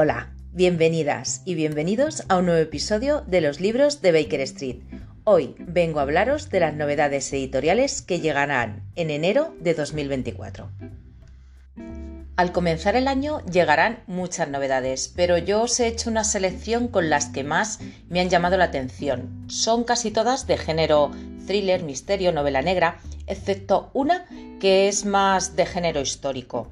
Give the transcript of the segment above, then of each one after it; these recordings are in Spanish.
Hola, bienvenidas y bienvenidos a un nuevo episodio de los libros de Baker Street. Hoy vengo a hablaros de las novedades editoriales que llegarán en enero de 2024. Al comenzar el año llegarán muchas novedades, pero yo os he hecho una selección con las que más me han llamado la atención. Son casi todas de género thriller, misterio, novela negra, excepto una que es más de género histórico.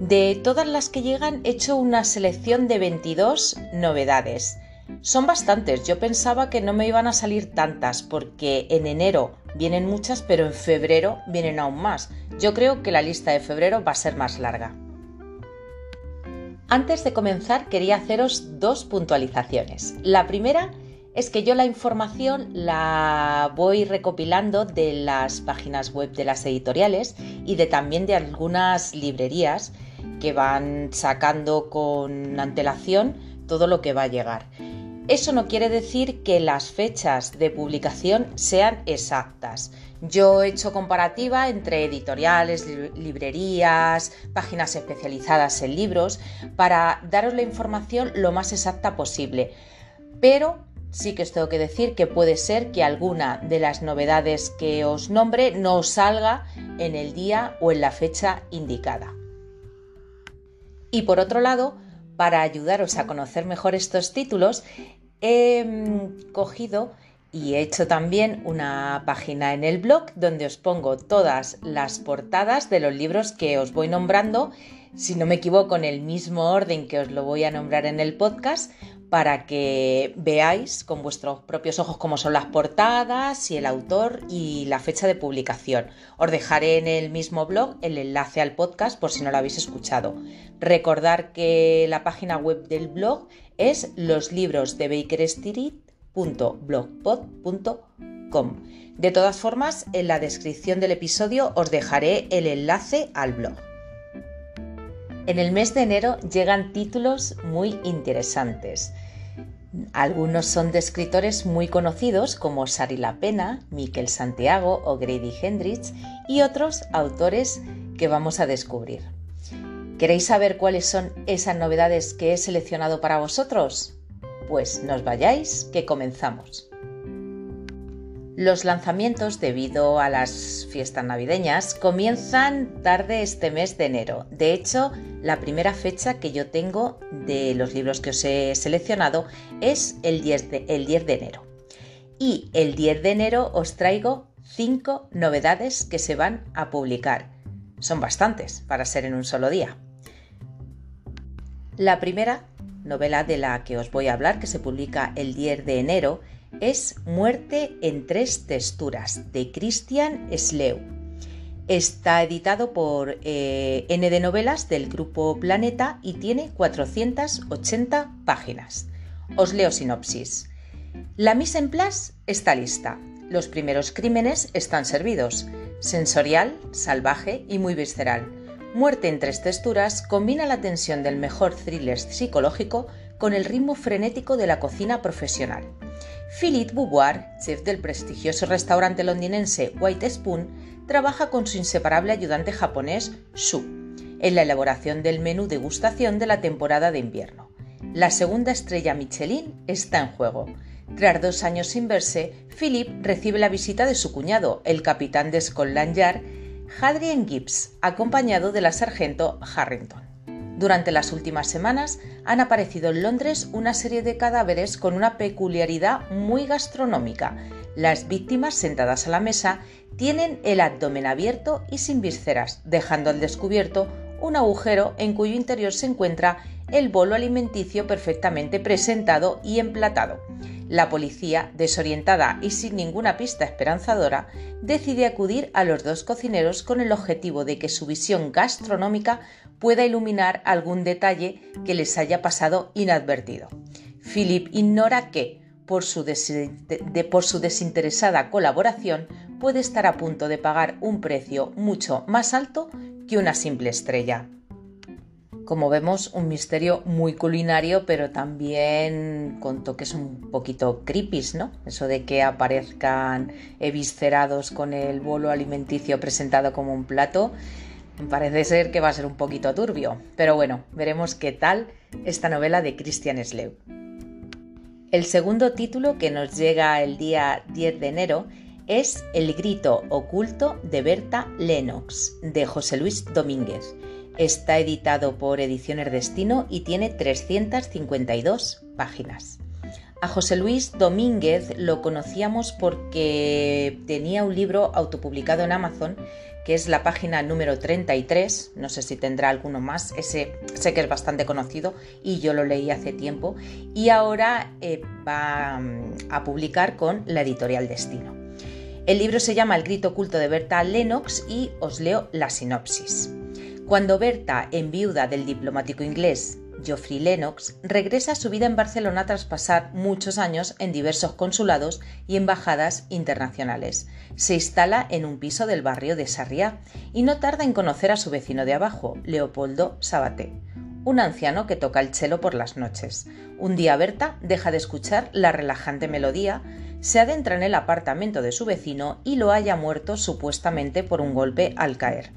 De todas las que llegan he hecho una selección de 22 novedades. Son bastantes, yo pensaba que no me iban a salir tantas porque en enero vienen muchas, pero en febrero vienen aún más. Yo creo que la lista de febrero va a ser más larga. Antes de comenzar quería haceros dos puntualizaciones. La primera es que yo la información la voy recopilando de las páginas web de las editoriales y de también de algunas librerías que van sacando con antelación todo lo que va a llegar. Eso no quiere decir que las fechas de publicación sean exactas. Yo he hecho comparativa entre editoriales, librerías, páginas especializadas en libros para daros la información lo más exacta posible. Pero sí que os tengo que decir que puede ser que alguna de las novedades que os nombre no salga en el día o en la fecha indicada. Y por otro lado, para ayudaros a conocer mejor estos títulos, he mm, cogido y he hecho también una página en el blog donde os pongo todas las portadas de los libros que os voy nombrando, si no me equivoco, en el mismo orden que os lo voy a nombrar en el podcast, para que veáis con vuestros propios ojos cómo son las portadas y el autor y la fecha de publicación. Os dejaré en el mismo blog el enlace al podcast por si no lo habéis escuchado. Recordar que la página web del blog es loslibros.de De todas formas, en la descripción del episodio os dejaré el enlace al blog. En el mes de enero llegan títulos muy interesantes. Algunos son de escritores muy conocidos como Sari La Pena, Miquel Santiago o Grady Hendrix y otros autores que vamos a descubrir. ¿Queréis saber cuáles son esas novedades que he seleccionado para vosotros? Pues nos vayáis, que comenzamos. Los lanzamientos, debido a las fiestas navideñas, comienzan tarde este mes de enero. De hecho, la primera fecha que yo tengo de los libros que os he seleccionado es el 10 de, el 10 de enero. Y el 10 de enero os traigo 5 novedades que se van a publicar. Son bastantes para ser en un solo día. La primera novela de la que os voy a hablar, que se publica el 10 de enero, es Muerte en tres texturas de Christian Sleu. Está editado por eh, N de Novelas del grupo Planeta y tiene 480 páginas. Os leo sinopsis. La mise en place está lista. Los primeros crímenes están servidos. Sensorial, salvaje y muy visceral. Muerte en tres texturas combina la tensión del mejor thriller psicológico con el ritmo frenético de la cocina profesional. Philippe Beauvoir, chef del prestigioso restaurante londinense White Spoon, trabaja con su inseparable ayudante japonés Shu en la elaboración del menú degustación de la temporada de invierno. La segunda estrella Michelin está en juego. Tras dos años sin verse, Philip recibe la visita de su cuñado, el capitán de Scotland Yard, Hadrian Gibbs, acompañado de la sargento Harrington. Durante las últimas semanas han aparecido en Londres una serie de cadáveres con una peculiaridad muy gastronómica. Las víctimas sentadas a la mesa tienen el abdomen abierto y sin vísceras, dejando al descubierto un agujero en cuyo interior se encuentra el bolo alimenticio perfectamente presentado y emplatado. La policía, desorientada y sin ninguna pista esperanzadora, decide acudir a los dos cocineros con el objetivo de que su visión gastronómica pueda iluminar algún detalle que les haya pasado inadvertido. Philip ignora que, por su, por su desinteresada colaboración, puede estar a punto de pagar un precio mucho más alto que una simple estrella como vemos, un misterio muy culinario, pero también con toques un poquito creepy, ¿no? Eso de que aparezcan eviscerados con el bolo alimenticio presentado como un plato. Parece ser que va a ser un poquito turbio, pero bueno, veremos qué tal esta novela de Christian Slew. El segundo título que nos llega el día 10 de enero es El grito oculto de Berta Lennox, de José Luis Domínguez. Está editado por Ediciones Destino y tiene 352 páginas. A José Luis Domínguez lo conocíamos porque tenía un libro autopublicado en Amazon que es la página número 33, no sé si tendrá alguno más, ese sé que es bastante conocido y yo lo leí hace tiempo, y ahora eh, va mm, a publicar con la editorial Destino. El libro se llama El grito oculto de Berta Lennox y os leo la sinopsis. Cuando Berta, enviuda del diplomático inglés Geoffrey Lennox, regresa a su vida en Barcelona tras pasar muchos años en diversos consulados y embajadas internacionales. Se instala en un piso del barrio de Sarriá y no tarda en conocer a su vecino de abajo, Leopoldo Sabaté, un anciano que toca el cello por las noches. Un día Berta deja de escuchar la relajante melodía, se adentra en el apartamento de su vecino y lo halla muerto supuestamente por un golpe al caer.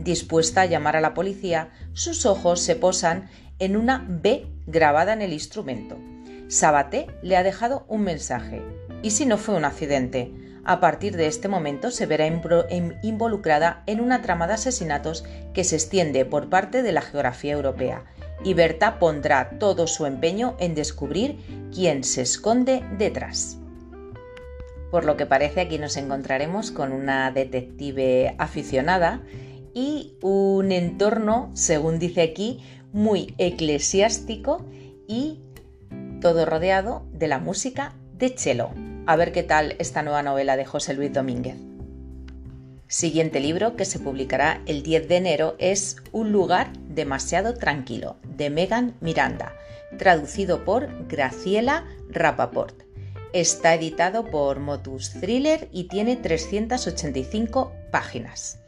Dispuesta a llamar a la policía, sus ojos se posan en una B grabada en el instrumento. Sabaté le ha dejado un mensaje. ¿Y si no fue un accidente? A partir de este momento se verá involucrada en una trama de asesinatos que se extiende por parte de la geografía europea, y Berta pondrá todo su empeño en descubrir quién se esconde detrás. Por lo que parece aquí nos encontraremos con una detective aficionada y un entorno, según dice aquí, muy eclesiástico y todo rodeado de la música de cello. A ver qué tal esta nueva novela de José Luis Domínguez. Siguiente libro que se publicará el 10 de enero es Un lugar demasiado tranquilo, de Megan Miranda, traducido por Graciela Rapaport. Está editado por Motus Thriller y tiene 385 páginas.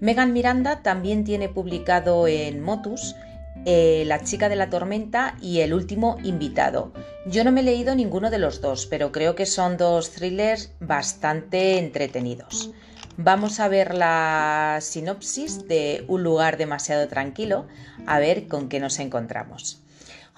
Megan Miranda también tiene publicado en Motus eh, la chica de la tormenta y El último invitado. Yo no me he leído ninguno de los dos, pero creo que son dos thrillers bastante entretenidos. Vamos a ver la sinopsis de Un lugar demasiado tranquilo, a ver con qué nos encontramos.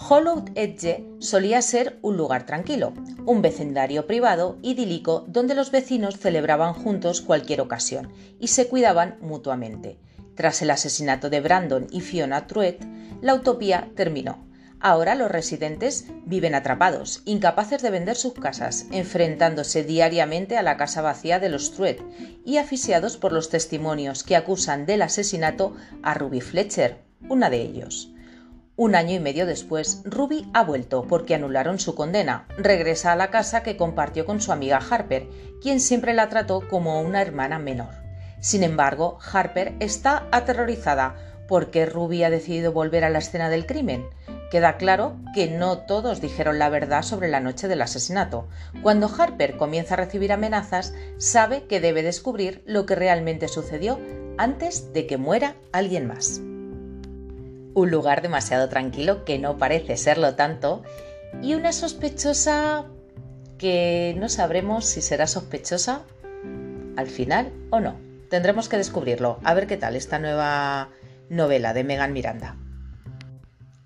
Hollow Edge solía ser un lugar tranquilo, un vecindario privado idílico donde los vecinos celebraban juntos cualquier ocasión y se cuidaban mutuamente. Tras el asesinato de Brandon y Fiona Truett, la utopía terminó. Ahora los residentes viven atrapados, incapaces de vender sus casas, enfrentándose diariamente a la casa vacía de los Truett y asfixiados por los testimonios que acusan del asesinato a Ruby Fletcher, una de ellos. Un año y medio después, Ruby ha vuelto porque anularon su condena. Regresa a la casa que compartió con su amiga Harper, quien siempre la trató como una hermana menor. Sin embargo, Harper está aterrorizada porque Ruby ha decidido volver a la escena del crimen. Queda claro que no todos dijeron la verdad sobre la noche del asesinato. Cuando Harper comienza a recibir amenazas, sabe que debe descubrir lo que realmente sucedió antes de que muera alguien más. Un lugar demasiado tranquilo que no parece serlo tanto y una sospechosa que no sabremos si será sospechosa al final o no. Tendremos que descubrirlo. A ver qué tal esta nueva novela de Megan Miranda.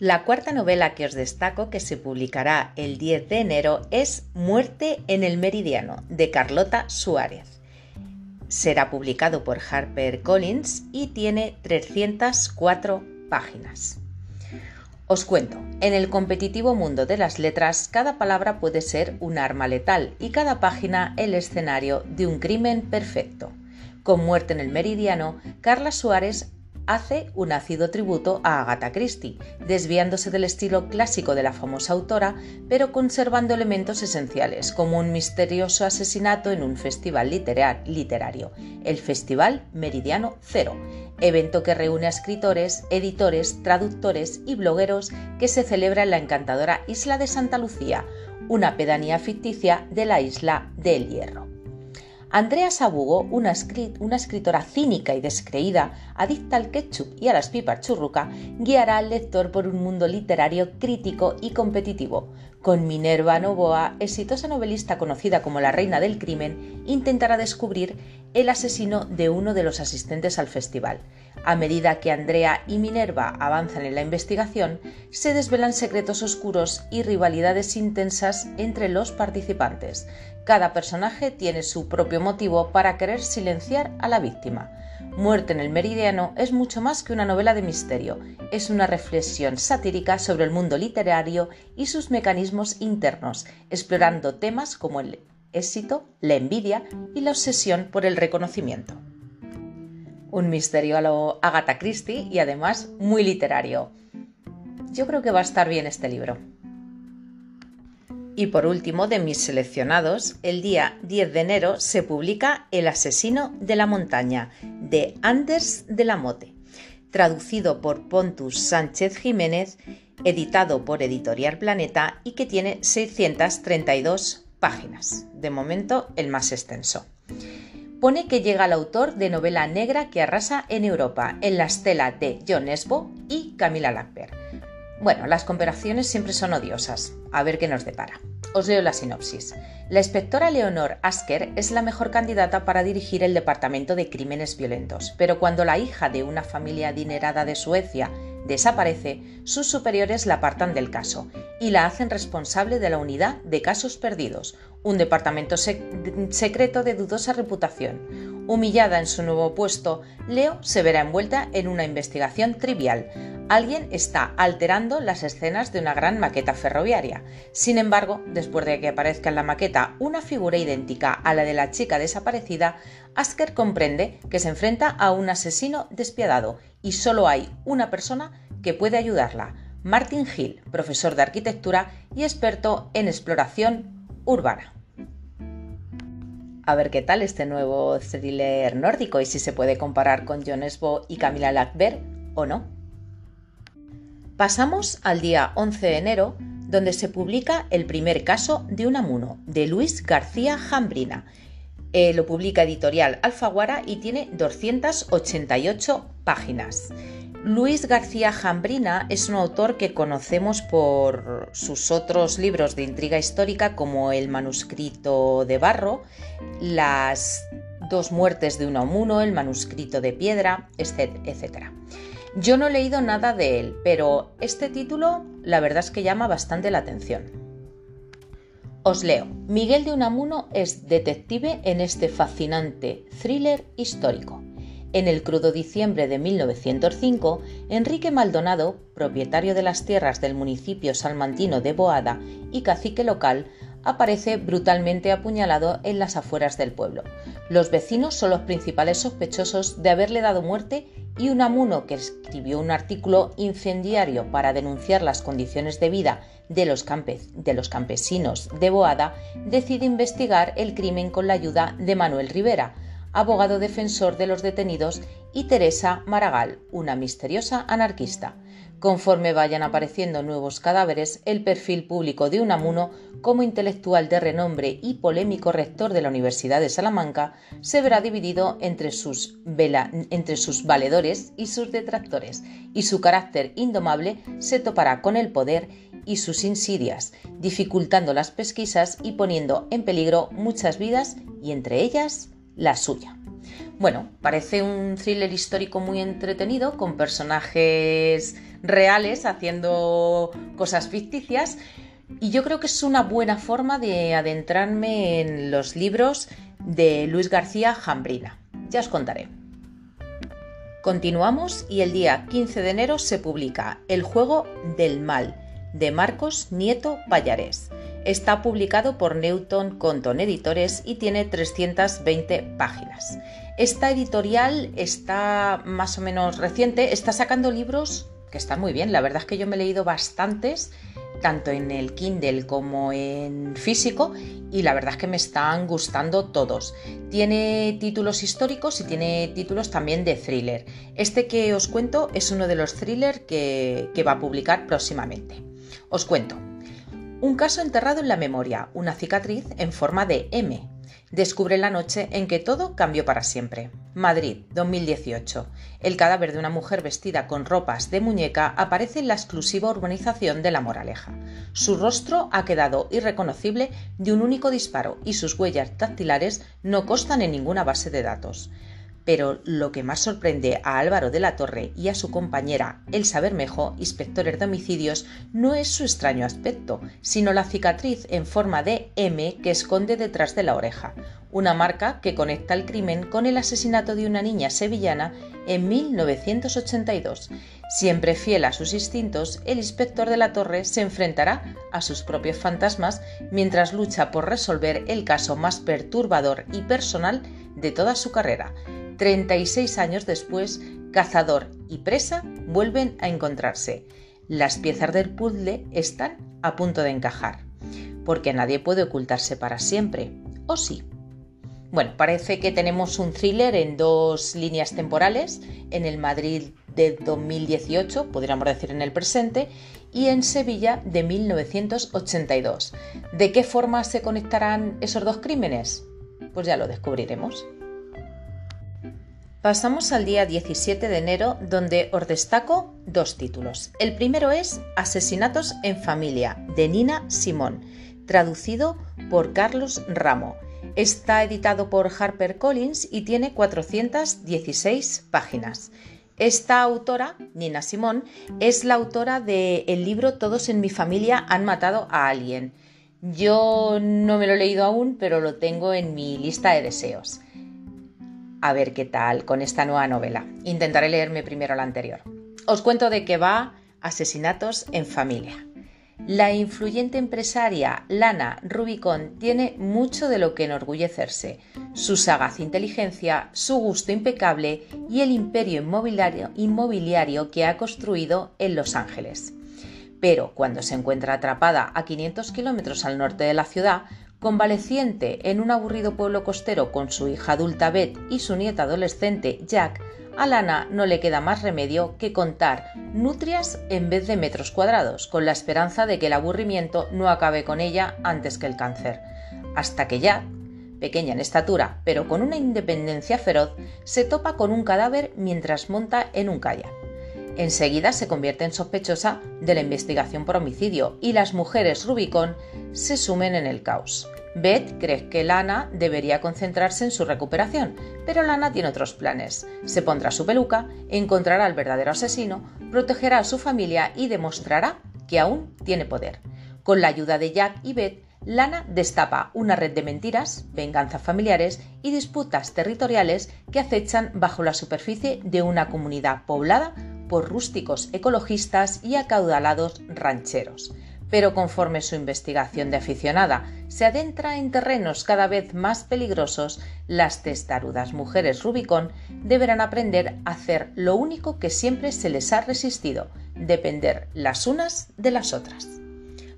La cuarta novela que os destaco, que se publicará el 10 de enero, es Muerte en el Meridiano, de Carlota Suárez. Será publicado por Harper Collins y tiene 304 páginas. Os cuento, en el competitivo mundo de las letras, cada palabra puede ser un arma letal y cada página el escenario de un crimen perfecto. Con Muerte en el Meridiano, Carla Suárez hace un ácido tributo a Agatha Christie, desviándose del estilo clásico de la famosa autora, pero conservando elementos esenciales, como un misterioso asesinato en un festival literario, el Festival Meridiano Cero, evento que reúne a escritores, editores, traductores y blogueros que se celebra en la encantadora isla de Santa Lucía, una pedanía ficticia de la isla del Hierro. Andrea Sabugo, una, escritora cínica y descreída, adicta al ketchup y a las pipas churruca, guiará al lector por un mundo literario crítico y competitivo, Con Minerva Novoa, exitosa novelista conocida como la reina del crimen, intentará descubrir el asesino de uno de los asistentes al festival. A medida que Andrea y Minerva avanzan en la investigación, se desvelan secretos oscuros y rivalidades intensas entre los participantes. Cada personaje tiene su propio motivo para querer silenciar a la víctima. Muerte en el Meridiano es mucho más que una novela de misterio, es una reflexión satírica sobre el mundo literario y sus mecanismos internos, explorando temas como el éxito, la envidia y la obsesión por el reconocimiento. Un misterio a lo Agatha Christie y además muy literario. Yo creo que va a estar bien este libro. Y por último, de mis seleccionados, el día 10 de enero se publica El asesino de la montaña, de Anders de la Mote, traducido por Pontus Sánchez Jiménez, editado por Editorial Planeta y que tiene 632 páginas, de momento el más extenso. Pone que llega el autor de novela negra que arrasa en Europa, en la estela de John Esbo y Camila Lackberg bueno, las comparaciones siempre son odiosas. A ver qué nos depara. Os leo la sinopsis. La inspectora Leonor Asker es la mejor candidata para dirigir el Departamento de Crímenes Violentos, pero cuando la hija de una familia adinerada de Suecia desaparece, sus superiores la apartan del caso y la hacen responsable de la unidad de casos perdidos, un departamento secreto de dudosa reputación. Humillada en su nuevo puesto, Leo se verá envuelta en una investigación trivial, alguien está alterando las escenas de una gran maqueta ferroviaria. Sin embargo, después de que aparezca en la maqueta una figura idéntica a la de la chica desaparecida, Asker comprende que se enfrenta a un asesino despiadado y solo hay una persona que puede ayudarla, Martin Hill, profesor de arquitectura y experto en exploración urbana. A ver qué tal este nuevo thriller nórdico y si se puede comparar con John Esbo y Camila Lackberg o no. Pasamos al día 11 de enero, donde se publica el primer caso de un amuno, de Luis García Jambrina. Eh, lo publica editorial Alfaguara y tiene 288 páginas. Luis García Jambrina es un autor que conocemos por sus otros libros de intriga histórica como El manuscrito de barro, Las dos muertes de un amuno, El manuscrito de piedra, etc. Yo no he leído nada de él, pero este título la verdad es que llama bastante la atención. Os leo. Miguel de Unamuno es detective en este fascinante thriller histórico. En el crudo diciembre de 1905, Enrique Maldonado, propietario de las tierras del municipio salmantino de Boada y cacique local, aparece brutalmente apuñalado en las afueras del pueblo. Los vecinos son los principales sospechosos de haberle dado muerte y Unamuno, que escribió un artículo incendiario para denunciar las condiciones de vida de los, campesinos de Boada, decide investigar el crimen con la ayuda de Manuel Rivera, abogado defensor de los detenidos, y Teresa Maragall, una misteriosa anarquista. Conforme vayan apareciendo nuevos cadáveres, el perfil público de Unamuno, como intelectual de renombre y polémico rector de la Universidad de Salamanca, se verá dividido entre sus, entre sus valedores y sus detractores, y su carácter indomable se topará con el poder y sus insidias, dificultando las pesquisas y poniendo en peligro muchas vidas y entre ellas la suya. Bueno, parece un thriller histórico muy entretenido, con personajes reales haciendo cosas ficticias, y yo creo que es una buena forma de adentrarme en los libros de Luis García Jambrina. Ya os contaré. Continuamos y el día 15 de enero se publica El juego del mal de Marcos Nieto Pallarés. Está publicado por Newton Conton Editores y tiene 320 páginas. Esta editorial está más o menos reciente, está sacando libros que están muy bien. La verdad es que yo me he leído bastantes, tanto en el Kindle como en físico, y la verdad es que me están gustando todos. Tiene títulos históricos y tiene títulos también de thriller. Este que os cuento es uno de los thrillers que, que va a publicar próximamente. Os cuento. Un caso enterrado en la memoria, una cicatriz en forma de M. Descubre la noche en que todo cambió para siempre. Madrid, 2018. El cadáver de una mujer vestida con ropas de muñeca aparece en la exclusiva urbanización de La Moraleja. Su rostro ha quedado irreconocible de un único disparo y sus huellas dactilares no constan en ninguna base de datos. Pero lo que más sorprende a Álvaro de la Torre y a su compañera Elsa Bermejo, inspectores de homicidios, no es su extraño aspecto, sino la cicatriz en forma de M que esconde detrás de la oreja, una marca que conecta el crimen con el asesinato de una niña sevillana en 1982. Siempre fiel a sus instintos, el inspector de la Torre se enfrentará a sus propios fantasmas mientras lucha por resolver el caso más perturbador y personal de toda su carrera 36 años después, cazador y presa vuelven a encontrarse. Las piezas del puzzle están a punto de encajar, porque nadie puede ocultarse para siempre, ¿o sí? Bueno, parece que tenemos un thriller en dos líneas temporales, en el Madrid de 2018, podríamos decir en el presente, y en Sevilla de 1982. ¿De qué forma se conectarán esos dos crímenes? Pues ya lo descubriremos. Pasamos al día 17 de enero donde os destaco dos títulos. El primero es Asesinatos en familia de Nina Simón, traducido por Carlos Ramo. Está editado por HarperCollins y tiene 416 páginas. Esta autora, Nina Simón, es la autora del libro Todos en mi familia han matado a alguien. Yo no me lo he leído aún, pero lo tengo en mi lista de deseos a ver qué tal con esta nueva novela. Intentaré leerme primero la anterior. Os cuento de qué va Asesinatos en Familia. La influyente empresaria Lana Rubicon tiene mucho de lo que enorgullecerse, su sagaz inteligencia, su gusto impecable y el imperio inmobiliario, inmobiliario que ha construido en Los Ángeles. Pero cuando se encuentra atrapada a 500 kilómetros al norte de la ciudad, Convaleciente en un aburrido pueblo costero con su hija adulta Beth y su nieta adolescente Jack, a Lana no le queda más remedio que contar nutrias en vez de metros cuadrados, con la esperanza de que el aburrimiento no acabe con ella antes que el cáncer. Hasta que Jack, pequeña en estatura, pero con una independencia feroz, se topa con un cadáver mientras monta en un kayak. Enseguida se convierte en sospechosa de la investigación por homicidio y las mujeres Rubicon se sumen en el caos. Beth cree que Lana debería concentrarse en su recuperación, pero Lana tiene otros planes. Se pondrá su peluca, encontrará al verdadero asesino, protegerá a su familia y demostrará que aún tiene poder. Con la ayuda de Jack y Beth, Lana destapa una red de mentiras, venganzas familiares y disputas territoriales que acechan bajo la superficie de una comunidad poblada por rústicos ecologistas y acaudalados rancheros. Pero conforme su investigación de aficionada se adentra en terrenos cada vez más peligrosos, las testarudas mujeres Rubicon deberán aprender a hacer lo único que siempre se les ha resistido, depender las unas de las otras.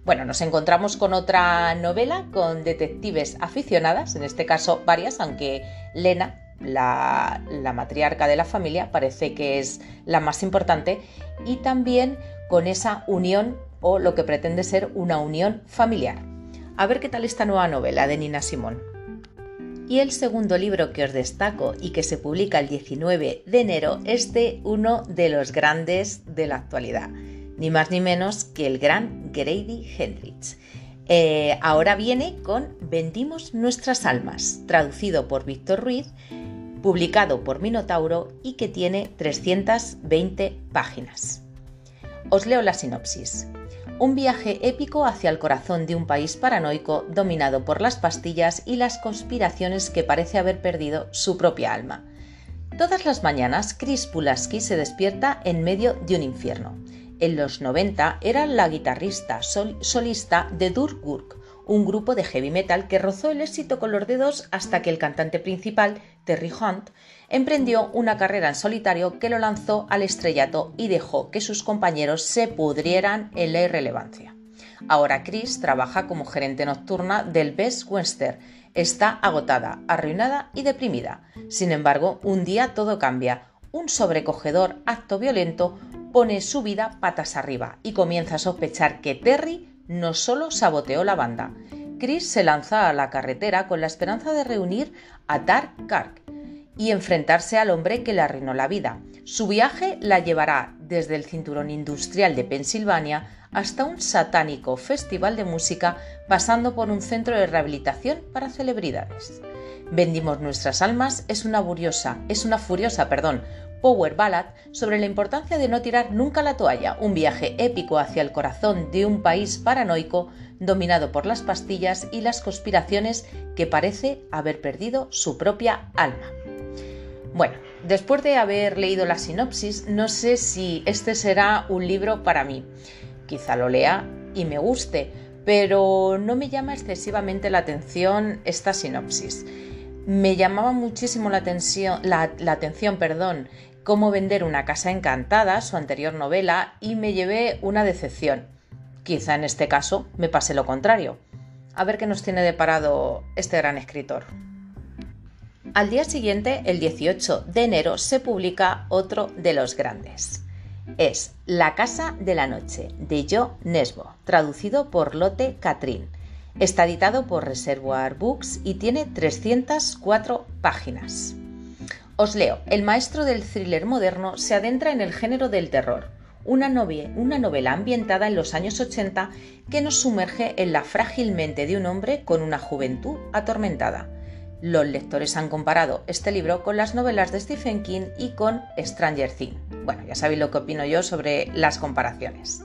Bueno, nos encontramos con otra novela con detectives aficionadas, en este caso varias, aunque Lena la, matriarca de la familia, parece que es la más importante, y también con esa unión o lo que pretende ser una unión familiar. A ver qué tal esta nueva novela de Nina Simón. Y el segundo libro que os destaco y que se publica el 19 de enero es de uno de los grandes de la actualidad, ni más ni menos que el gran Grady Hendrix. Eh, ahora viene con Vendimos nuestras almas, traducido por Víctor Ruiz publicado por Minotauro y que tiene 320 páginas. Os leo la sinopsis. Un viaje épico hacia el corazón de un país paranoico dominado por las pastillas y las conspiraciones que parece haber perdido su propia alma. Todas las mañanas, Chris Pulaski se despierta en medio de un infierno. En los 90 era la guitarrista solista de Durgurk, un grupo de heavy metal que rozó el éxito con los dedos hasta que el cantante principal, Terry Hunt, emprendió una carrera en solitario que lo lanzó al estrellato y dejó que sus compañeros se pudrieran en la irrelevancia. Ahora Chris trabaja como gerente nocturna del Best Western. Está agotada, arruinada y deprimida. Sin embargo, un día todo cambia. Un sobrecogedor acto violento pone su vida patas arriba y comienza a sospechar que Terry no solo saboteó la banda, Chris se lanza a la carretera con la esperanza de reunir a Dark Kark y enfrentarse al hombre que le arruinó la vida. Su viaje la llevará desde el cinturón industrial de Pensilvania hasta un satánico festival de música pasando por un centro de rehabilitación para celebridades. Vendimos nuestras almas es una furiosa, es una furiosa, perdón, power ballad sobre la importancia de no tirar nunca la toalla, un viaje épico hacia el corazón de un país paranoico dominado por las pastillas y las conspiraciones que parece haber perdido su propia alma. Bueno, después de haber leído la sinopsis, no sé si este será un libro para mí. Quizá lo lea y me guste, pero no me llama excesivamente la atención esta sinopsis. Me llamaba muchísimo la atención, la, atención perdón, cómo vender una casa encantada, su anterior novela, y me llevé una decepción. Quizá en este caso me pase lo contrario. A ver qué nos tiene deparado este gran escritor. Al día siguiente, el 18 de enero, se publica otro de los grandes. Es La Casa de la Noche, de Jo Nesbo, traducido por Lotte Catrín. Está editado por Reservoir Books y tiene 304 páginas. Os leo, el maestro del thriller moderno se adentra en el género del terror, una, una, novela ambientada en los años 80 que nos sumerge en la frágil mente de un hombre con una juventud atormentada. Los lectores han comparado este libro con las novelas de Stephen King y con Stranger Things. Bueno, ya sabéis lo que opino yo sobre las comparaciones.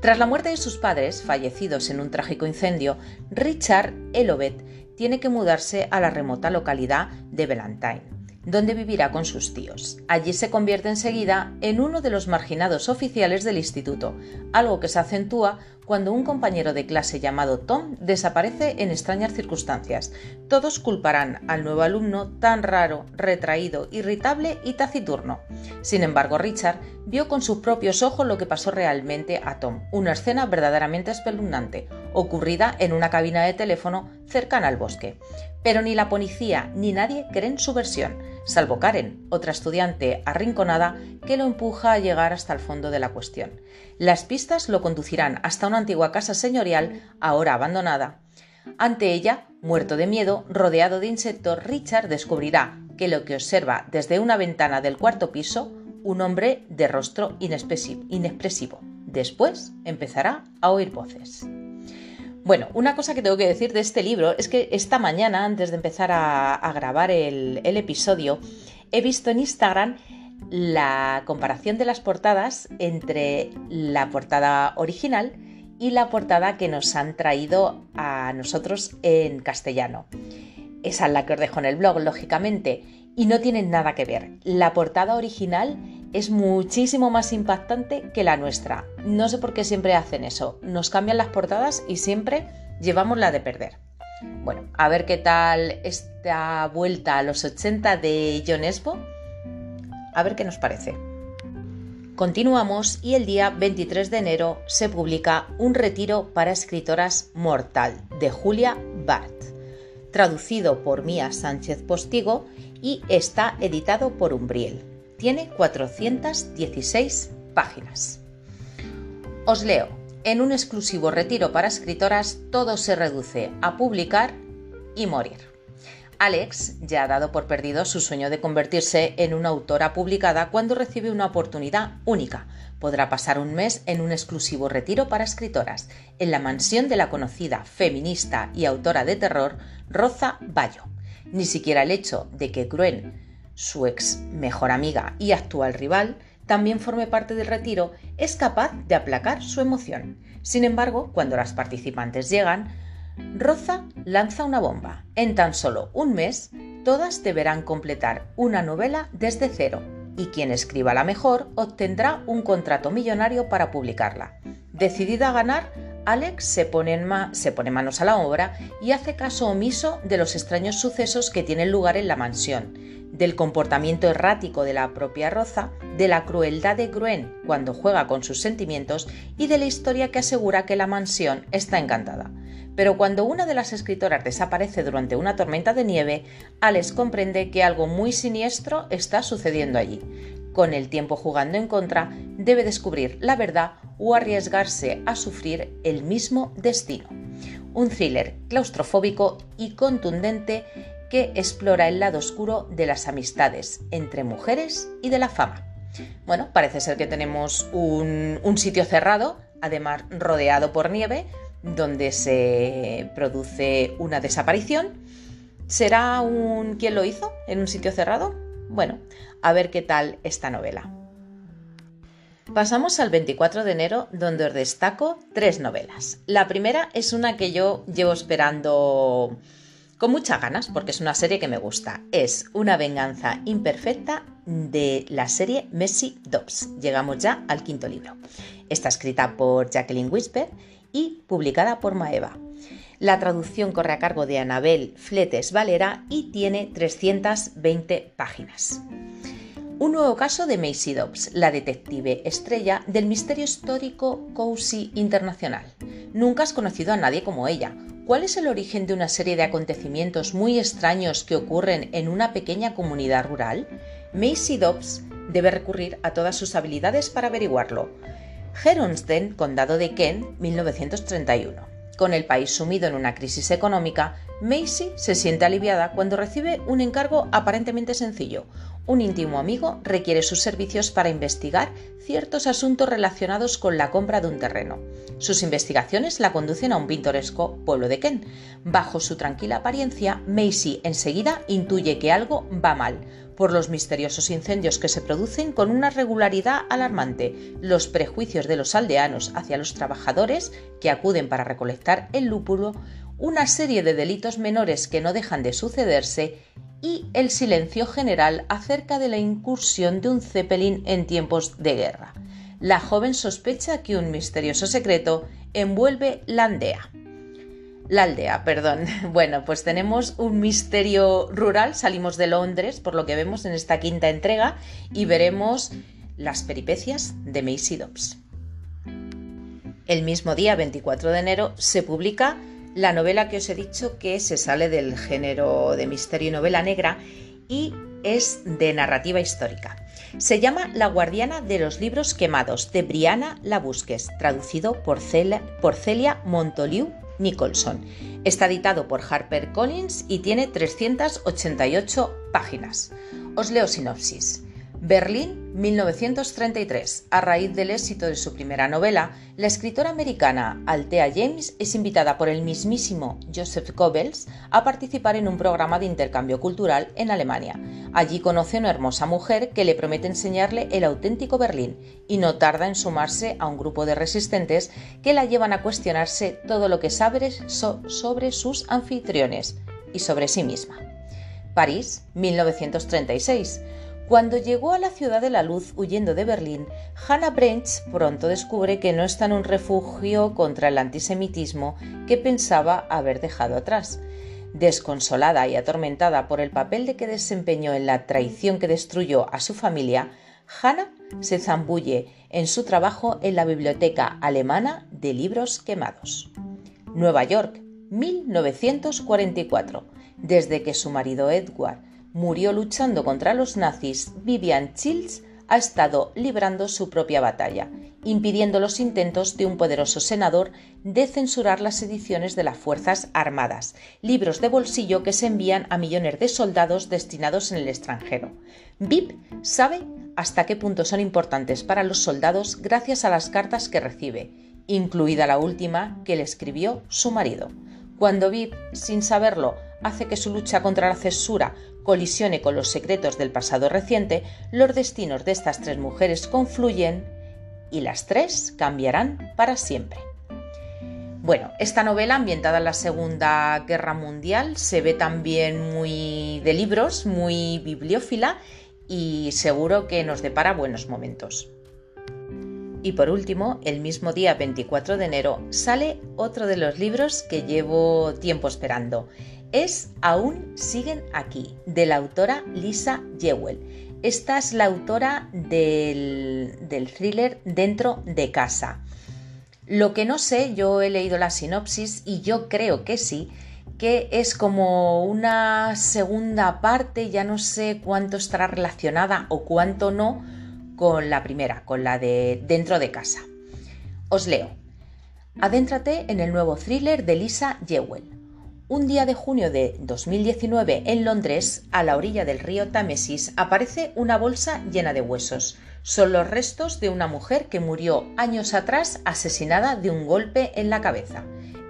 Tras la muerte de sus padres, fallecidos en un trágico incendio, Richard Elobet tiene que mudarse a la remota localidad de Valentine donde vivirá con sus tíos. Allí se convierte enseguida en uno de los marginados oficiales del instituto, algo que se acentúa cuando un compañero de clase llamado Tom desaparece en extrañas circunstancias. Todos culparán al nuevo alumno tan raro, retraído, irritable y taciturno. Sin embargo, Richard vio con sus propios ojos lo que pasó realmente a Tom, una escena verdaderamente espeluznante, ocurrida en una cabina de teléfono cercana al bosque. Pero ni la policía ni nadie creen su versión, salvo Karen, otra estudiante arrinconada que lo empuja a llegar hasta el fondo de la cuestión. Las pistas lo conducirán hasta una antigua casa señorial, ahora abandonada. Ante ella, muerto de miedo, rodeado de insectos, Richard descubrirá que lo que observa desde una ventana del cuarto piso, un hombre de rostro inexpresivo. Después empezará a oír voces. Bueno, una cosa que tengo que decir de este libro es que esta mañana, antes de empezar a, grabar el, episodio, he visto en Instagram la comparación de las portadas entre la portada original y la portada que nos han traído a nosotros en castellano. Esa es la que os dejo en el blog, lógicamente, y no tienen nada que ver. La portada original es muchísimo más impactante que la nuestra. No sé por qué siempre hacen eso. Nos cambian las portadas y siempre llevamos la de perder. Bueno, a ver qué tal esta vuelta a los 80 de John Esbo. A ver qué nos parece. Continuamos y el día 23 de enero se publica Un retiro para escritoras mortal de Julia Bart, traducido por Mía Sánchez Postigo y está editado por Umbriel. Tiene 416 páginas. Os leo. En un exclusivo retiro para escritoras todo se reduce a publicar y morir. Alex ya ha dado por perdido su sueño de convertirse en una autora publicada cuando recibe una oportunidad única. Podrá pasar un mes en un exclusivo retiro para escritoras, en la mansión de la conocida feminista y autora de terror Roza Bayo. Ni siquiera el hecho de que Gruen su ex mejor amiga y actual rival, también forme parte del retiro, es capaz de aplacar su emoción. Sin embargo, cuando las participantes llegan, Roza lanza una bomba. En tan solo un mes, todas deberán completar una novela desde cero, y quien escriba la mejor obtendrá un contrato millonario para publicarla. Decidida a ganar, Alex se pone, se pone, manos a la obra y hace caso omiso de los extraños sucesos que tienen lugar en la mansión, del comportamiento errático de la propia Roza, de la crueldad de Gruen cuando juega con sus sentimientos y de la historia que asegura que la mansión está encantada. Pero cuando una de las escritoras desaparece durante una tormenta de nieve, Alex comprende que algo muy siniestro está sucediendo allí. Con el tiempo jugando en contra, debe descubrir la verdad o arriesgarse a sufrir el mismo destino. un thriller claustrofóbico y contundente que explora el lado oscuro de las amistades entre mujeres y de la fama. Bueno, parece ser que tenemos un, sitio cerrado, además rodeado por nieve, donde se produce una desaparición. ¿Será un quién lo hizo en un sitio cerrado? Bueno, a ver qué tal esta novela. Pasamos al 24 de enero, donde os destaco tres novelas. La primera es una que yo llevo esperando con muchas ganas, porque es una serie que me gusta. Es Una venganza imperfecta de la serie Messi Dobbs. Llegamos ya al quinto libro. Está escrita por Jacqueline Whisper y publicada por Maeva. La traducción corre a cargo de Anabel Fletes Valera y tiene 320 páginas. Un nuevo caso de Macy Dobbs, la detective estrella del misterio histórico Cozy Internacional. Nunca has conocido a nadie como ella, ¿Cuál es el origen de una serie de acontecimientos muy extraños que ocurren en una pequeña comunidad rural? Macy Dobbs debe recurrir a todas sus habilidades para averiguarlo. Heronsden, Condado de Kent, 1931. Con el país sumido en una crisis económica, Macy se siente aliviada cuando recibe un encargo aparentemente sencillo, un íntimo amigo requiere sus servicios para investigar ciertos asuntos relacionados con la compra de un terreno. Sus investigaciones la conducen a un pintoresco pueblo de Kent. Bajo su tranquila apariencia, Macy enseguida intuye que algo va mal, por los misteriosos incendios que se producen con una regularidad alarmante, los prejuicios de los aldeanos hacia los trabajadores que acuden para recolectar el lúpulo, una serie de delitos menores que no dejan de sucederse y el silencio general acerca de la incursión de un Zeppelin en tiempos de guerra. La joven sospecha que un misterioso secreto envuelve la aldea. La aldea, perdón. Bueno, pues tenemos un misterio rural, salimos de Londres, por lo que vemos en esta quinta entrega, y veremos las peripecias de Macy Dobbs. El mismo día, 24 de enero, se publica la novela que os he dicho que se sale del género de misterio y novela negra y es de narrativa histórica. Se llama La guardiana de los libros quemados de Brianna Labusques, traducido por Celia, por Celia Montoliu Nicholson. Está editado por HarperCollins y tiene 388 páginas. Os leo sinopsis. Berlín, 1933. A raíz del éxito de su primera novela, la escritora americana Althea James es invitada por el mismísimo Joseph Goebbels a participar en un programa de intercambio cultural en Alemania. Allí conoce a una hermosa mujer que le promete enseñarle el auténtico Berlín y no tarda en sumarse a un grupo de resistentes que la llevan a cuestionarse todo lo que sabe sobre sus anfitriones y sobre sí misma. París, 1936. Cuando llegó a la ciudad de la luz huyendo de Berlín, Hannah Brench pronto descubre que no está en un refugio contra el antisemitismo que pensaba haber dejado atrás. Desconsolada y atormentada por el papel de que desempeñó en la traición que destruyó a su familia, Hannah se zambulle en su trabajo en la Biblioteca Alemana de Libros Quemados. Nueva York, 1944. Desde que su marido Edward murió luchando contra los nazis, Vivian Childs ha estado librando su propia batalla, impidiendo los intentos de un poderoso senador de censurar las ediciones de las Fuerzas Armadas, libros de bolsillo que se envían a millones de soldados destinados en el extranjero. Viv sabe hasta qué punto son importantes para los soldados gracias a las cartas que recibe, incluida la última que le escribió su marido. Cuando Viv, sin saberlo, hace que su lucha contra la censura colisione con los secretos del pasado reciente, los destinos de estas tres mujeres confluyen y las tres cambiarán para siempre. Bueno, esta novela ambientada en la Segunda Guerra Mundial se ve también muy de libros, muy bibliófila y seguro que nos depara buenos momentos. Y por último, el mismo día 24 de enero sale otro de los libros que llevo tiempo esperando es Aún siguen aquí, de la autora Lisa Jewell. Esta es la autora del, del thriller Dentro de casa. Lo que no sé, yo he leído la sinopsis y yo creo que sí, que es como una segunda parte, ya no sé cuánto estará relacionada o cuánto no con la primera, con la de Dentro de casa. Os leo. Adéntrate en el nuevo thriller de Lisa Jewell. Un día de junio de 2019 en Londres, a la orilla del río Támesis, aparece una bolsa llena de huesos. Son los restos de una mujer que murió años atrás asesinada de un golpe en la cabeza.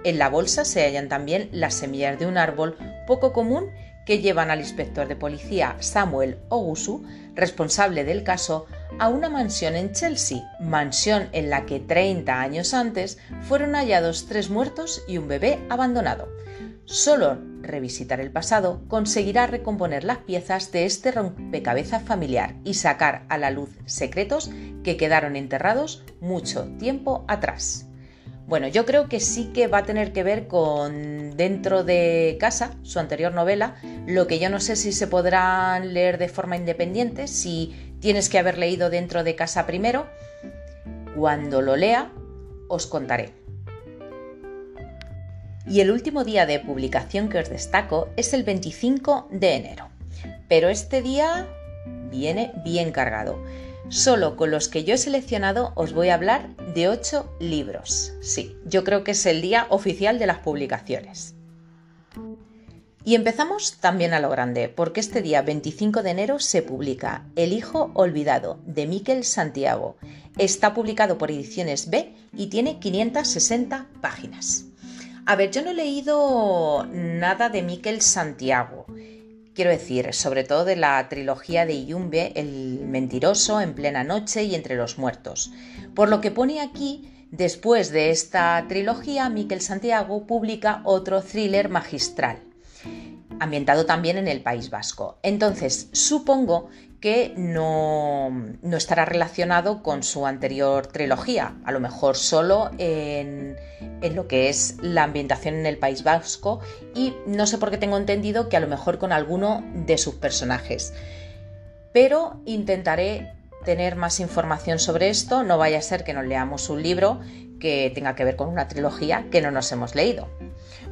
En la bolsa se hallan también las semillas de un árbol poco común que llevan al inspector de policía Samuel Ogusu, responsable del caso, a una mansión en Chelsea, mansión en la que 30 años antes fueron hallados tres muertos y un bebé abandonado. Solo revisitar el pasado conseguirá recomponer las piezas de este rompecabezas familiar y sacar a la luz secretos que quedaron enterrados mucho tiempo atrás. Bueno, yo creo que sí que va a tener que ver con Dentro de casa, su anterior novela, lo que yo no sé si se podrán leer de forma independiente, si tienes que haber leído Dentro de casa primero. Cuando lo lea, os contaré. Y el último día de publicación que os destaco es el 25 de enero. Pero este día viene bien cargado. Solo con los que yo he seleccionado os voy a hablar de 8 libros. Sí, yo creo que es el día oficial de las publicaciones. Y empezamos también a lo grande, porque este día 25 de enero se publica El Hijo Olvidado de Miquel Santiago. Está publicado por Ediciones B y tiene 560 páginas. A ver, yo no he leído nada de Miquel Santiago. Quiero decir, sobre todo de la trilogía de Yumbe, El mentiroso, En plena noche y Entre los muertos. Por lo que pone aquí, después de esta trilogía, Miquel Santiago publica otro thriller magistral, ambientado también en el País Vasco. Entonces, supongo que no, no, estará relacionado con su anterior trilogía, a lo mejor solo en, en, lo que es la ambientación en el País Vasco y no sé por qué tengo entendido que a lo mejor con alguno de sus personajes. Pero intentaré tener más información sobre esto, no vaya a ser que nos leamos un libro que tenga que ver con una trilogía que no nos hemos leído.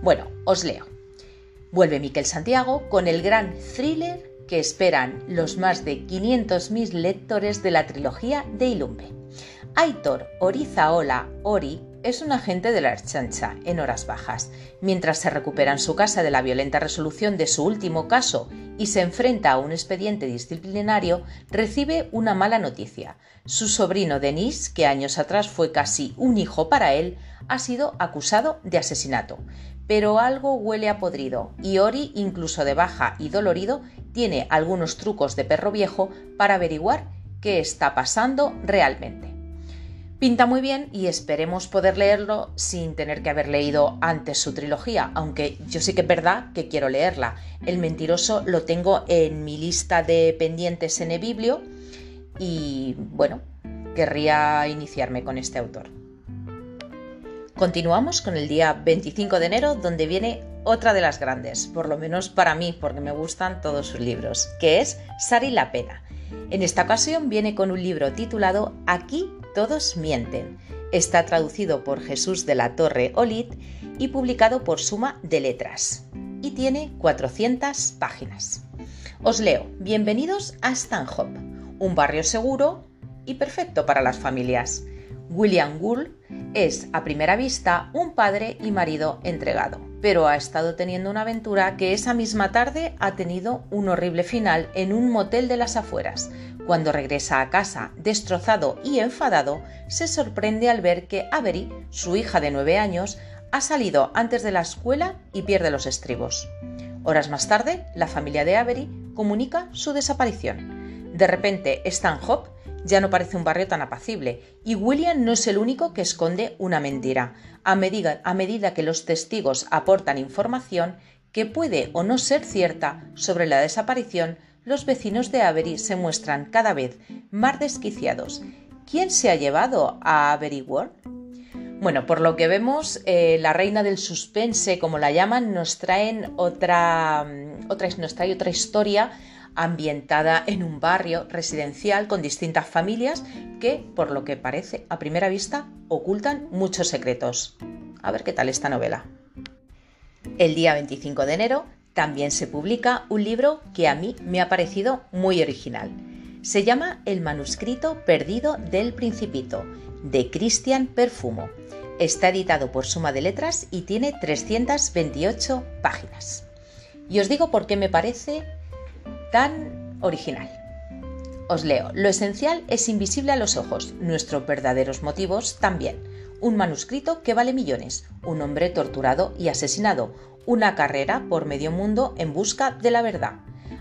Bueno, os leo. Vuelve Miquel Santiago con el gran thriller que esperan los más de 500.000 lectores de la trilogía de Ilumbe. Aitor Orizaola Ori es un agente de la Archancha en horas bajas. Mientras se recupera en su casa de la violenta resolución de su último caso y se enfrenta a un expediente disciplinario, recibe una mala noticia. Su sobrino Denis, que años atrás fue casi un hijo para él, ha sido acusado de asesinato. Pero algo huele a podrido y Ori, incluso de baja y dolorido, tiene algunos trucos de perro viejo para averiguar qué está pasando realmente. Pinta muy bien y esperemos poder leerlo sin tener que haber leído antes su trilogía, aunque yo sí que es verdad que quiero leerla. El mentiroso lo tengo en mi lista de pendientes en eBiblio y bueno, querría iniciarme con este autor. Continuamos con el día 25 de enero, donde viene otra de las grandes, por lo menos para mí, porque me gustan todos sus libros, que es Sari la Pena. En esta ocasión viene con un libro titulado Aquí todos mienten. Está traducido por Jesús de la Torre Olit y publicado por Suma de Letras. Y tiene 400 páginas. Os leo, bienvenidos a Stanhope, un barrio seguro y perfecto para las familias. William Gould es, a primera vista, un padre y marido entregado, pero ha estado teniendo una aventura que esa misma tarde ha tenido un horrible final en un motel de las afueras. Cuando regresa a casa, destrozado y enfadado, se sorprende al ver que Avery, su hija de nueve años, ha salido antes de la escuela y pierde los estribos. Horas más tarde, la familia de Avery comunica su desaparición. De repente, Stanhope ya no parece un barrio tan apacible y William no es el único que esconde una mentira. A medida, que los testigos aportan información que puede o no ser cierta sobre la desaparición, los vecinos de Avery se muestran cada vez más desquiciados. ¿Quién se ha llevado a Avery? Bueno, por lo que vemos, eh, la reina del suspense, como la llaman, nos traen otra, mm, otra, nos trae otra historia ambientada en un barrio residencial con distintas familias que, por lo que parece a primera vista, ocultan muchos secretos. A ver qué tal esta novela. El día 25 de enero también se publica un libro que a mí me ha parecido muy original. Se llama El manuscrito perdido del principito, de Cristian Perfumo. Está editado por Suma de Letras y tiene 328 páginas. Y os digo por qué me parece tan original. Os leo, lo esencial es invisible a los ojos, nuestros verdaderos motivos también. Un manuscrito que vale millones, un hombre torturado y asesinado, una carrera por medio mundo en busca de la verdad.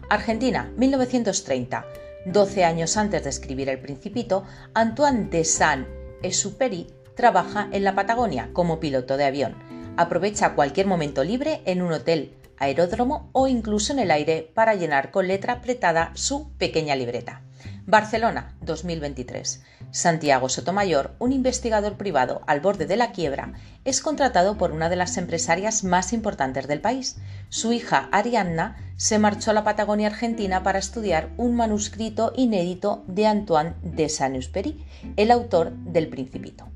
Argentina, 1930. 12 años antes de escribir El Principito, Antoine de Saint-Exupéry trabaja en la Patagonia como piloto de avión. Aprovecha cualquier momento libre en un hotel, aeródromo o incluso en el aire para llenar con letra apretada su pequeña libreta. Barcelona, 2023. Santiago Sotomayor, un investigador privado al borde de la quiebra, es contratado por una de las empresarias más importantes del país. Su hija Arianna se marchó a la Patagonia Argentina para estudiar un manuscrito inédito de Antoine de Saint-Exupéry, el autor del Principito.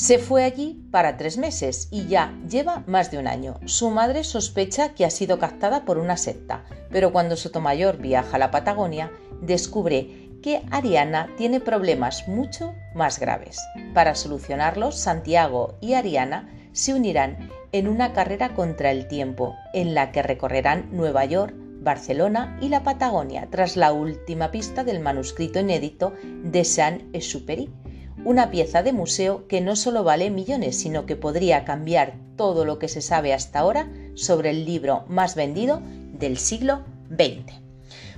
Se fue allí para tres meses y ya lleva más de un año. Su madre sospecha que ha sido captada por una secta, pero cuando Sotomayor viaja a la Patagonia, descubre que Ariana tiene problemas mucho más graves. Para solucionarlos, Santiago y Ariana se unirán en una carrera contra el tiempo, en la que recorrerán Nueva York, Barcelona y la Patagonia tras la última pista del manuscrito inédito de Saint-Exupéry, una pieza de museo que no solo vale millones, sino que podría cambiar todo lo que se sabe hasta ahora sobre el libro más vendido del siglo XX.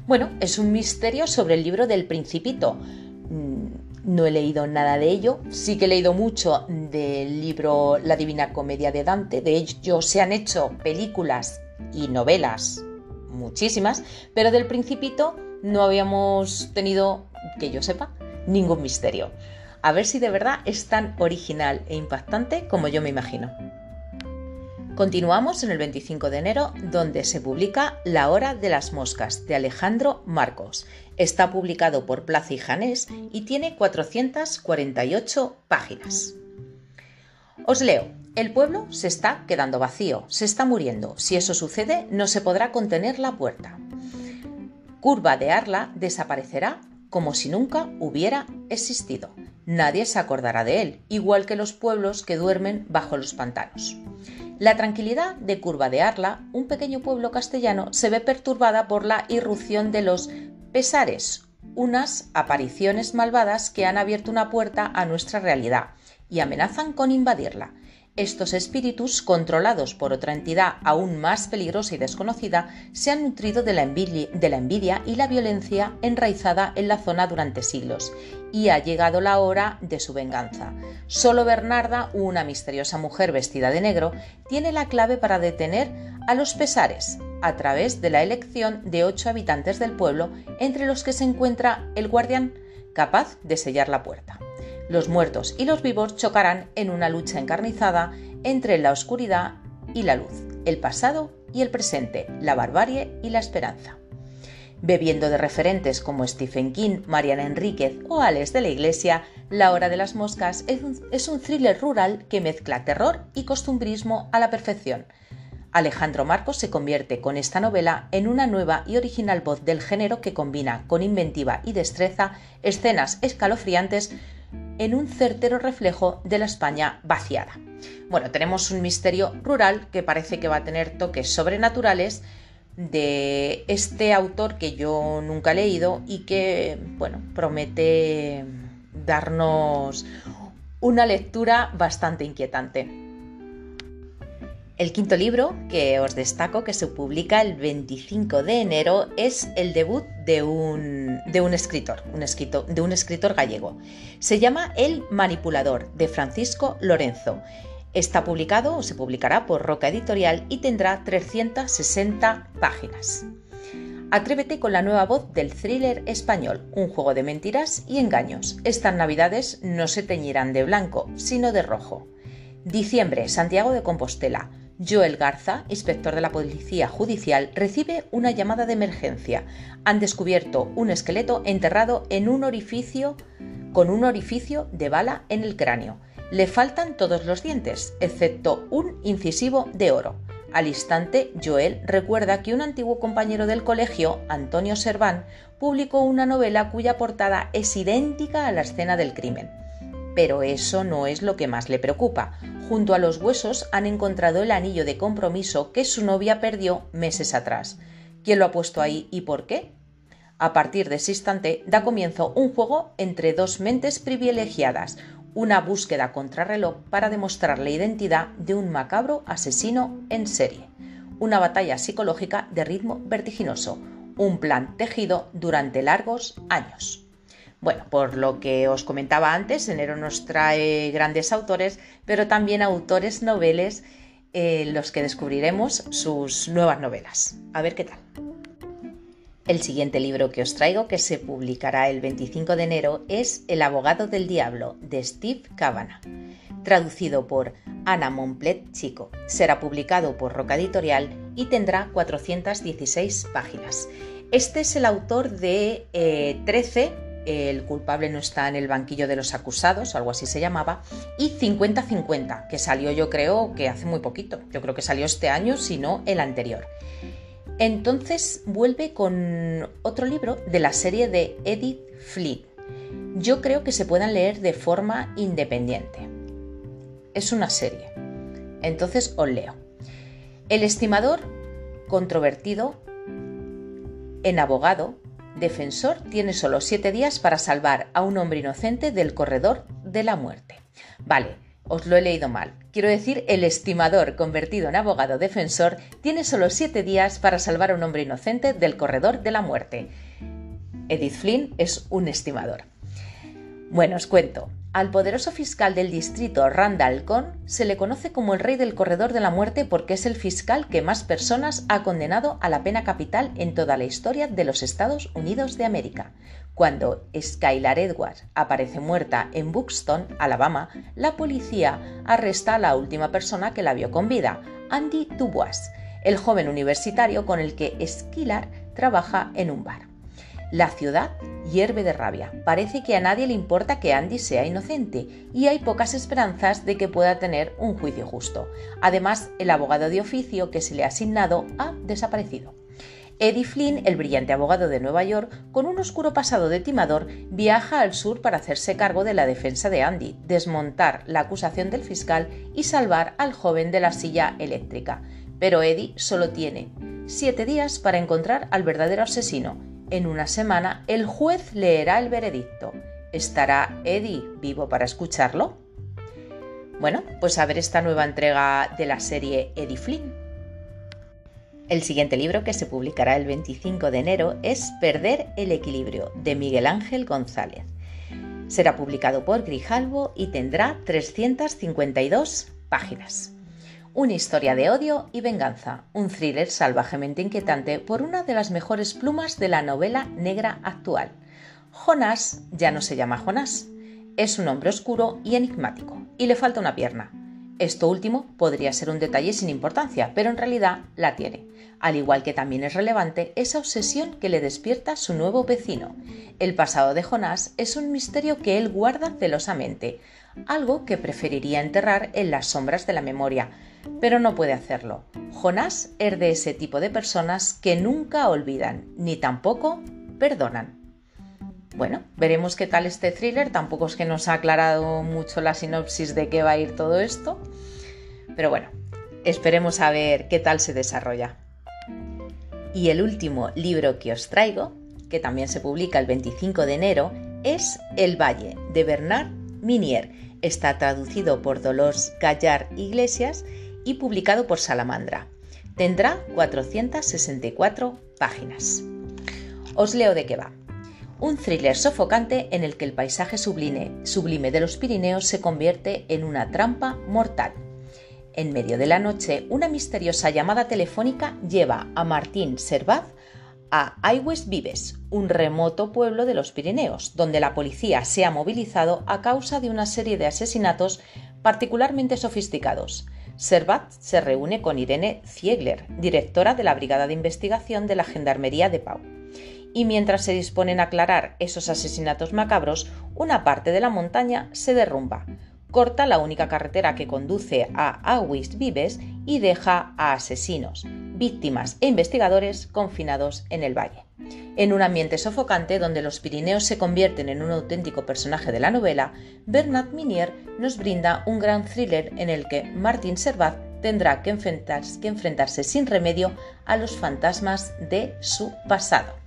Bueno, es un misterio sobre el libro del Principito. Mm, no he leído nada de ello, sí que he leído mucho del libro La Divina Comedia de Dante, de hecho se han hecho películas y novelas, muchísimas, pero del Principito no habíamos tenido, que yo sepa, ningún misterio. A ver si de verdad es tan original e impactante como yo me imagino. Continuamos en el 25 de enero, donde se publica La Hora de las Moscas de Alejandro Marcos. Está publicado por Plaza y Janés y tiene 448 páginas. Os leo. El pueblo se está quedando vacío, se está muriendo. Si eso sucede, no se podrá contener la puerta. Curva de Arla desaparecerá como si nunca hubiera existido. Nadie se acordará de él, igual que los pueblos que duermen bajo los pantanos. La tranquilidad de Curva de Arla, un pequeño pueblo castellano, se ve perturbada por la irrupción de los pesares, unas apariciones malvadas que han abierto una puerta a nuestra realidad y amenazan con invadirla. Estos espíritus, controlados por otra entidad aún más peligrosa y desconocida, se han nutrido de la, envidia, y la violencia enraizada en la zona durante siglos, y ha llegado la hora de su venganza. Solo Bernarda, una misteriosa mujer vestida de negro, tiene la clave para detener a los pesares, a través de la elección de ocho habitantes del pueblo, entre los que se encuentra el guardián, capaz de sellar la puerta. Los muertos y los vivos chocarán en una lucha encarnizada entre la oscuridad y la luz, el pasado y el presente, la barbarie y la esperanza. Bebiendo de referentes como Stephen King, Mariana Enríquez o Alex de la Iglesia, La Hora de las Moscas es un, thriller rural que mezcla terror y costumbrismo a la perfección. Alejandro Marcos se convierte con esta novela en una nueva y original voz del género que combina con inventiva y destreza escenas escalofriantes en un certero reflejo de la España vaciada. Bueno, tenemos un misterio rural que parece que va a tener toques sobrenaturales de este autor que yo nunca he leído y que, bueno, promete darnos una lectura bastante inquietante. El quinto libro que os destaco que se publica el 25 de enero es el debut de un, de un escritor, un de un escritor gallego. Se llama El manipulador de Francisco Lorenzo. Está publicado o se publicará por Roca Editorial y tendrá 360 páginas. Atrévete con la nueva voz del thriller español, un juego de mentiras y engaños. Estas navidades no se teñirán de blanco, sino de rojo. Diciembre, Santiago de Compostela. Joel Garza, inspector de la Policía Judicial, recibe una llamada de emergencia. Han descubierto un esqueleto enterrado en un orificio con un orificio de bala en el cráneo. Le faltan todos los dientes, excepto un incisivo de oro. Al instante, Joel recuerda que un antiguo compañero del colegio, Antonio Serván, publicó una novela cuya portada es idéntica a la escena del crimen. Pero eso no es lo que más le preocupa. Junto a los huesos han encontrado el anillo de compromiso que su novia perdió meses atrás. ¿Quién lo ha puesto ahí y por qué? A partir de ese instante da comienzo un juego entre dos mentes privilegiadas, una búsqueda contrarreloj para demostrar la identidad de un macabro asesino en serie, una batalla psicológica de ritmo vertiginoso, un plan tejido durante largos años. Bueno, por lo que os comentaba antes, enero nos trae grandes autores, pero también autores noveles en eh, los que descubriremos sus nuevas novelas. A ver qué tal. El siguiente libro que os traigo, que se publicará el 25 de enero, es El abogado del diablo, de Steve Cavanagh, traducido por Ana Montplet Chico. Será publicado por Roca Editorial y tendrá 416 páginas. Este es el autor de 13, eh, El culpable no está en el banquillo de los acusados, algo así se llamaba, y 50-50, que salió yo creo que hace muy poquito. Yo creo que salió este año, si no el anterior. Entonces vuelve con otro libro de la serie de Edith Flynn. Yo creo que se puedan leer de forma independiente. Es una serie. Entonces os leo. El estimador controvertido en abogado defensor tiene solo siete días para salvar a un hombre inocente del corredor de la muerte. Vale, os lo he leído mal. Quiero decir, el estimador convertido en abogado defensor tiene solo siete días para salvar a un hombre inocente del corredor de la muerte. Edith Flynn es un estimador. Bueno, os cuento. Al poderoso fiscal del distrito Randall Cohn se le conoce como el rey del corredor de la muerte porque es el fiscal que más personas ha condenado a la pena capital en toda la historia de los Estados Unidos de América. Cuando Skylar Edwards aparece muerta en Buxton, Alabama, la policía arresta a la última persona que la vio con vida, Andy Dubois, el joven universitario con el que Skylar trabaja en un bar. La ciudad hierve de rabia. Parece que a nadie le importa que Andy sea inocente y hay pocas esperanzas de que pueda tener un juicio justo. Además, el abogado de oficio que se le ha asignado ha desaparecido. Eddie Flynn, el brillante abogado de Nueva York, con un oscuro pasado de timador, viaja al sur para hacerse cargo de la defensa de Andy, desmontar la acusación del fiscal y salvar al joven de la silla eléctrica. Pero Eddie solo tiene siete días para encontrar al verdadero asesino en una semana el juez leerá el veredicto. ¿Estará Eddie vivo para escucharlo? Bueno, pues a ver esta nueva entrega de la serie Eddie Flynn. El siguiente libro que se publicará el 25 de enero es Perder el equilibrio de Miguel Ángel González. Será publicado por Grijalvo y tendrá 352 páginas. Una historia de odio y venganza, un thriller salvajemente inquietante por una de las mejores plumas de la novela negra actual. Jonás ya no se llama Jonás, es un hombre oscuro y enigmático, y le falta una pierna. Esto último podría ser un detalle sin importancia, pero en realidad la tiene, al igual que también es relevante esa obsesión que le despierta su nuevo vecino. El pasado de Jonás es un misterio que él guarda celosamente, algo que preferiría enterrar en las sombras de la memoria, pero no puede hacerlo. Jonás es de ese tipo de personas que nunca olvidan, ni tampoco perdonan. Bueno, veremos qué tal este thriller, tampoco es que nos ha aclarado mucho la sinopsis de qué va a ir todo esto, pero bueno, esperemos a ver qué tal se desarrolla. Y el último libro que os traigo, que también se publica el 25 de enero, es El Valle, de Bernard Minier. Está traducido por Dolores Gallar Iglesias y publicado por Salamandra. Tendrá 464 páginas. Os leo de qué va. Un thriller sofocante en el que el paisaje sublime, sublime de los Pirineos se convierte en una trampa mortal. En medio de la noche, una misteriosa llamada telefónica lleva a Martín Servat a Aigües Vives, un remoto pueblo de los Pirineos, donde la policía se ha movilizado a causa de una serie de asesinatos particularmente sofisticados. Servat se reúne con Irene Ziegler, directora de la Brigada de Investigación de la Gendarmería de Pau. Y mientras se disponen a aclarar esos asesinatos macabros, una parte de la montaña se derrumba, corta la única carretera que conduce a Aguis Vives y deja a asesinos, víctimas e investigadores confinados en el valle. En un ambiente sofocante donde los Pirineos se convierten en un auténtico personaje de la novela, Bernard Minier nos brinda un gran thriller en el que Martin Servat tendrá que enfrentarse sin remedio a los fantasmas de su pasado.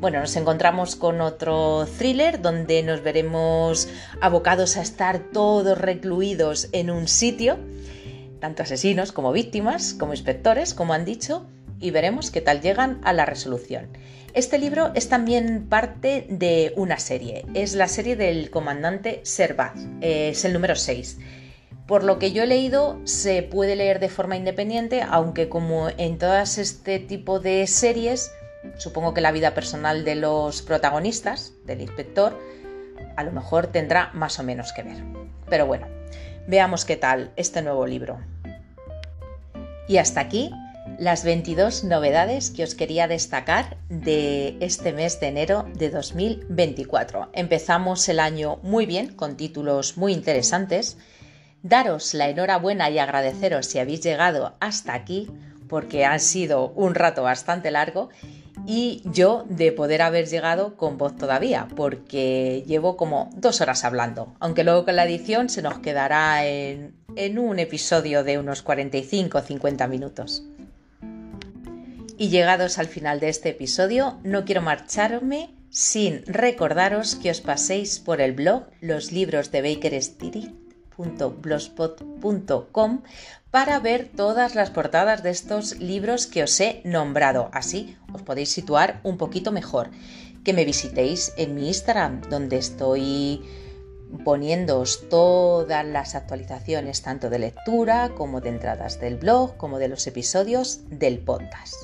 Bueno, nos encontramos con otro thriller donde nos veremos abocados a estar todos recluidos en un sitio, tanto asesinos como víctimas, como inspectores, como han dicho, y veremos qué tal llegan a la resolución. Este libro es también parte de una serie, es la serie del comandante Servat, es el número 6. Por lo que yo he leído, se puede leer de forma independiente, aunque como en todas este tipo de series, Supongo que la vida personal de los protagonistas, del inspector, a lo mejor tendrá más o menos que ver. Pero bueno, veamos qué tal este nuevo libro. Y hasta aquí las 22 novedades que os quería destacar de este mes de enero de 2024. Empezamos el año muy bien, con títulos muy interesantes. Daros la enhorabuena y agradeceros si habéis llegado hasta aquí, porque ha sido un rato bastante largo y yo de poder haber llegado con voz todavía, porque llevo como dos horas hablando, aunque luego con la edición se nos quedará en, un episodio de unos 45 o 50 minutos. Y llegados al final de este episodio, no quiero marcharme sin recordaros que os paséis por el blog Los libros de Baker Street para ver todas las portadas de estos libros que os he nombrado. Así os podéis situar un poquito mejor. Que me visitéis en mi Instagram, donde estoy poniéndoos todas las actualizaciones, tanto de lectura como de entradas del blog, como de los episodios del podcast.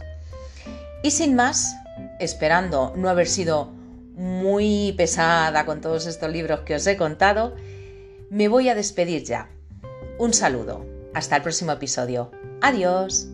Y sin más, esperando no haber sido muy pesada con todos estos libros que os he contado, me voy a despedir ya. Un saludo. Hasta el próximo episodio. Adiós.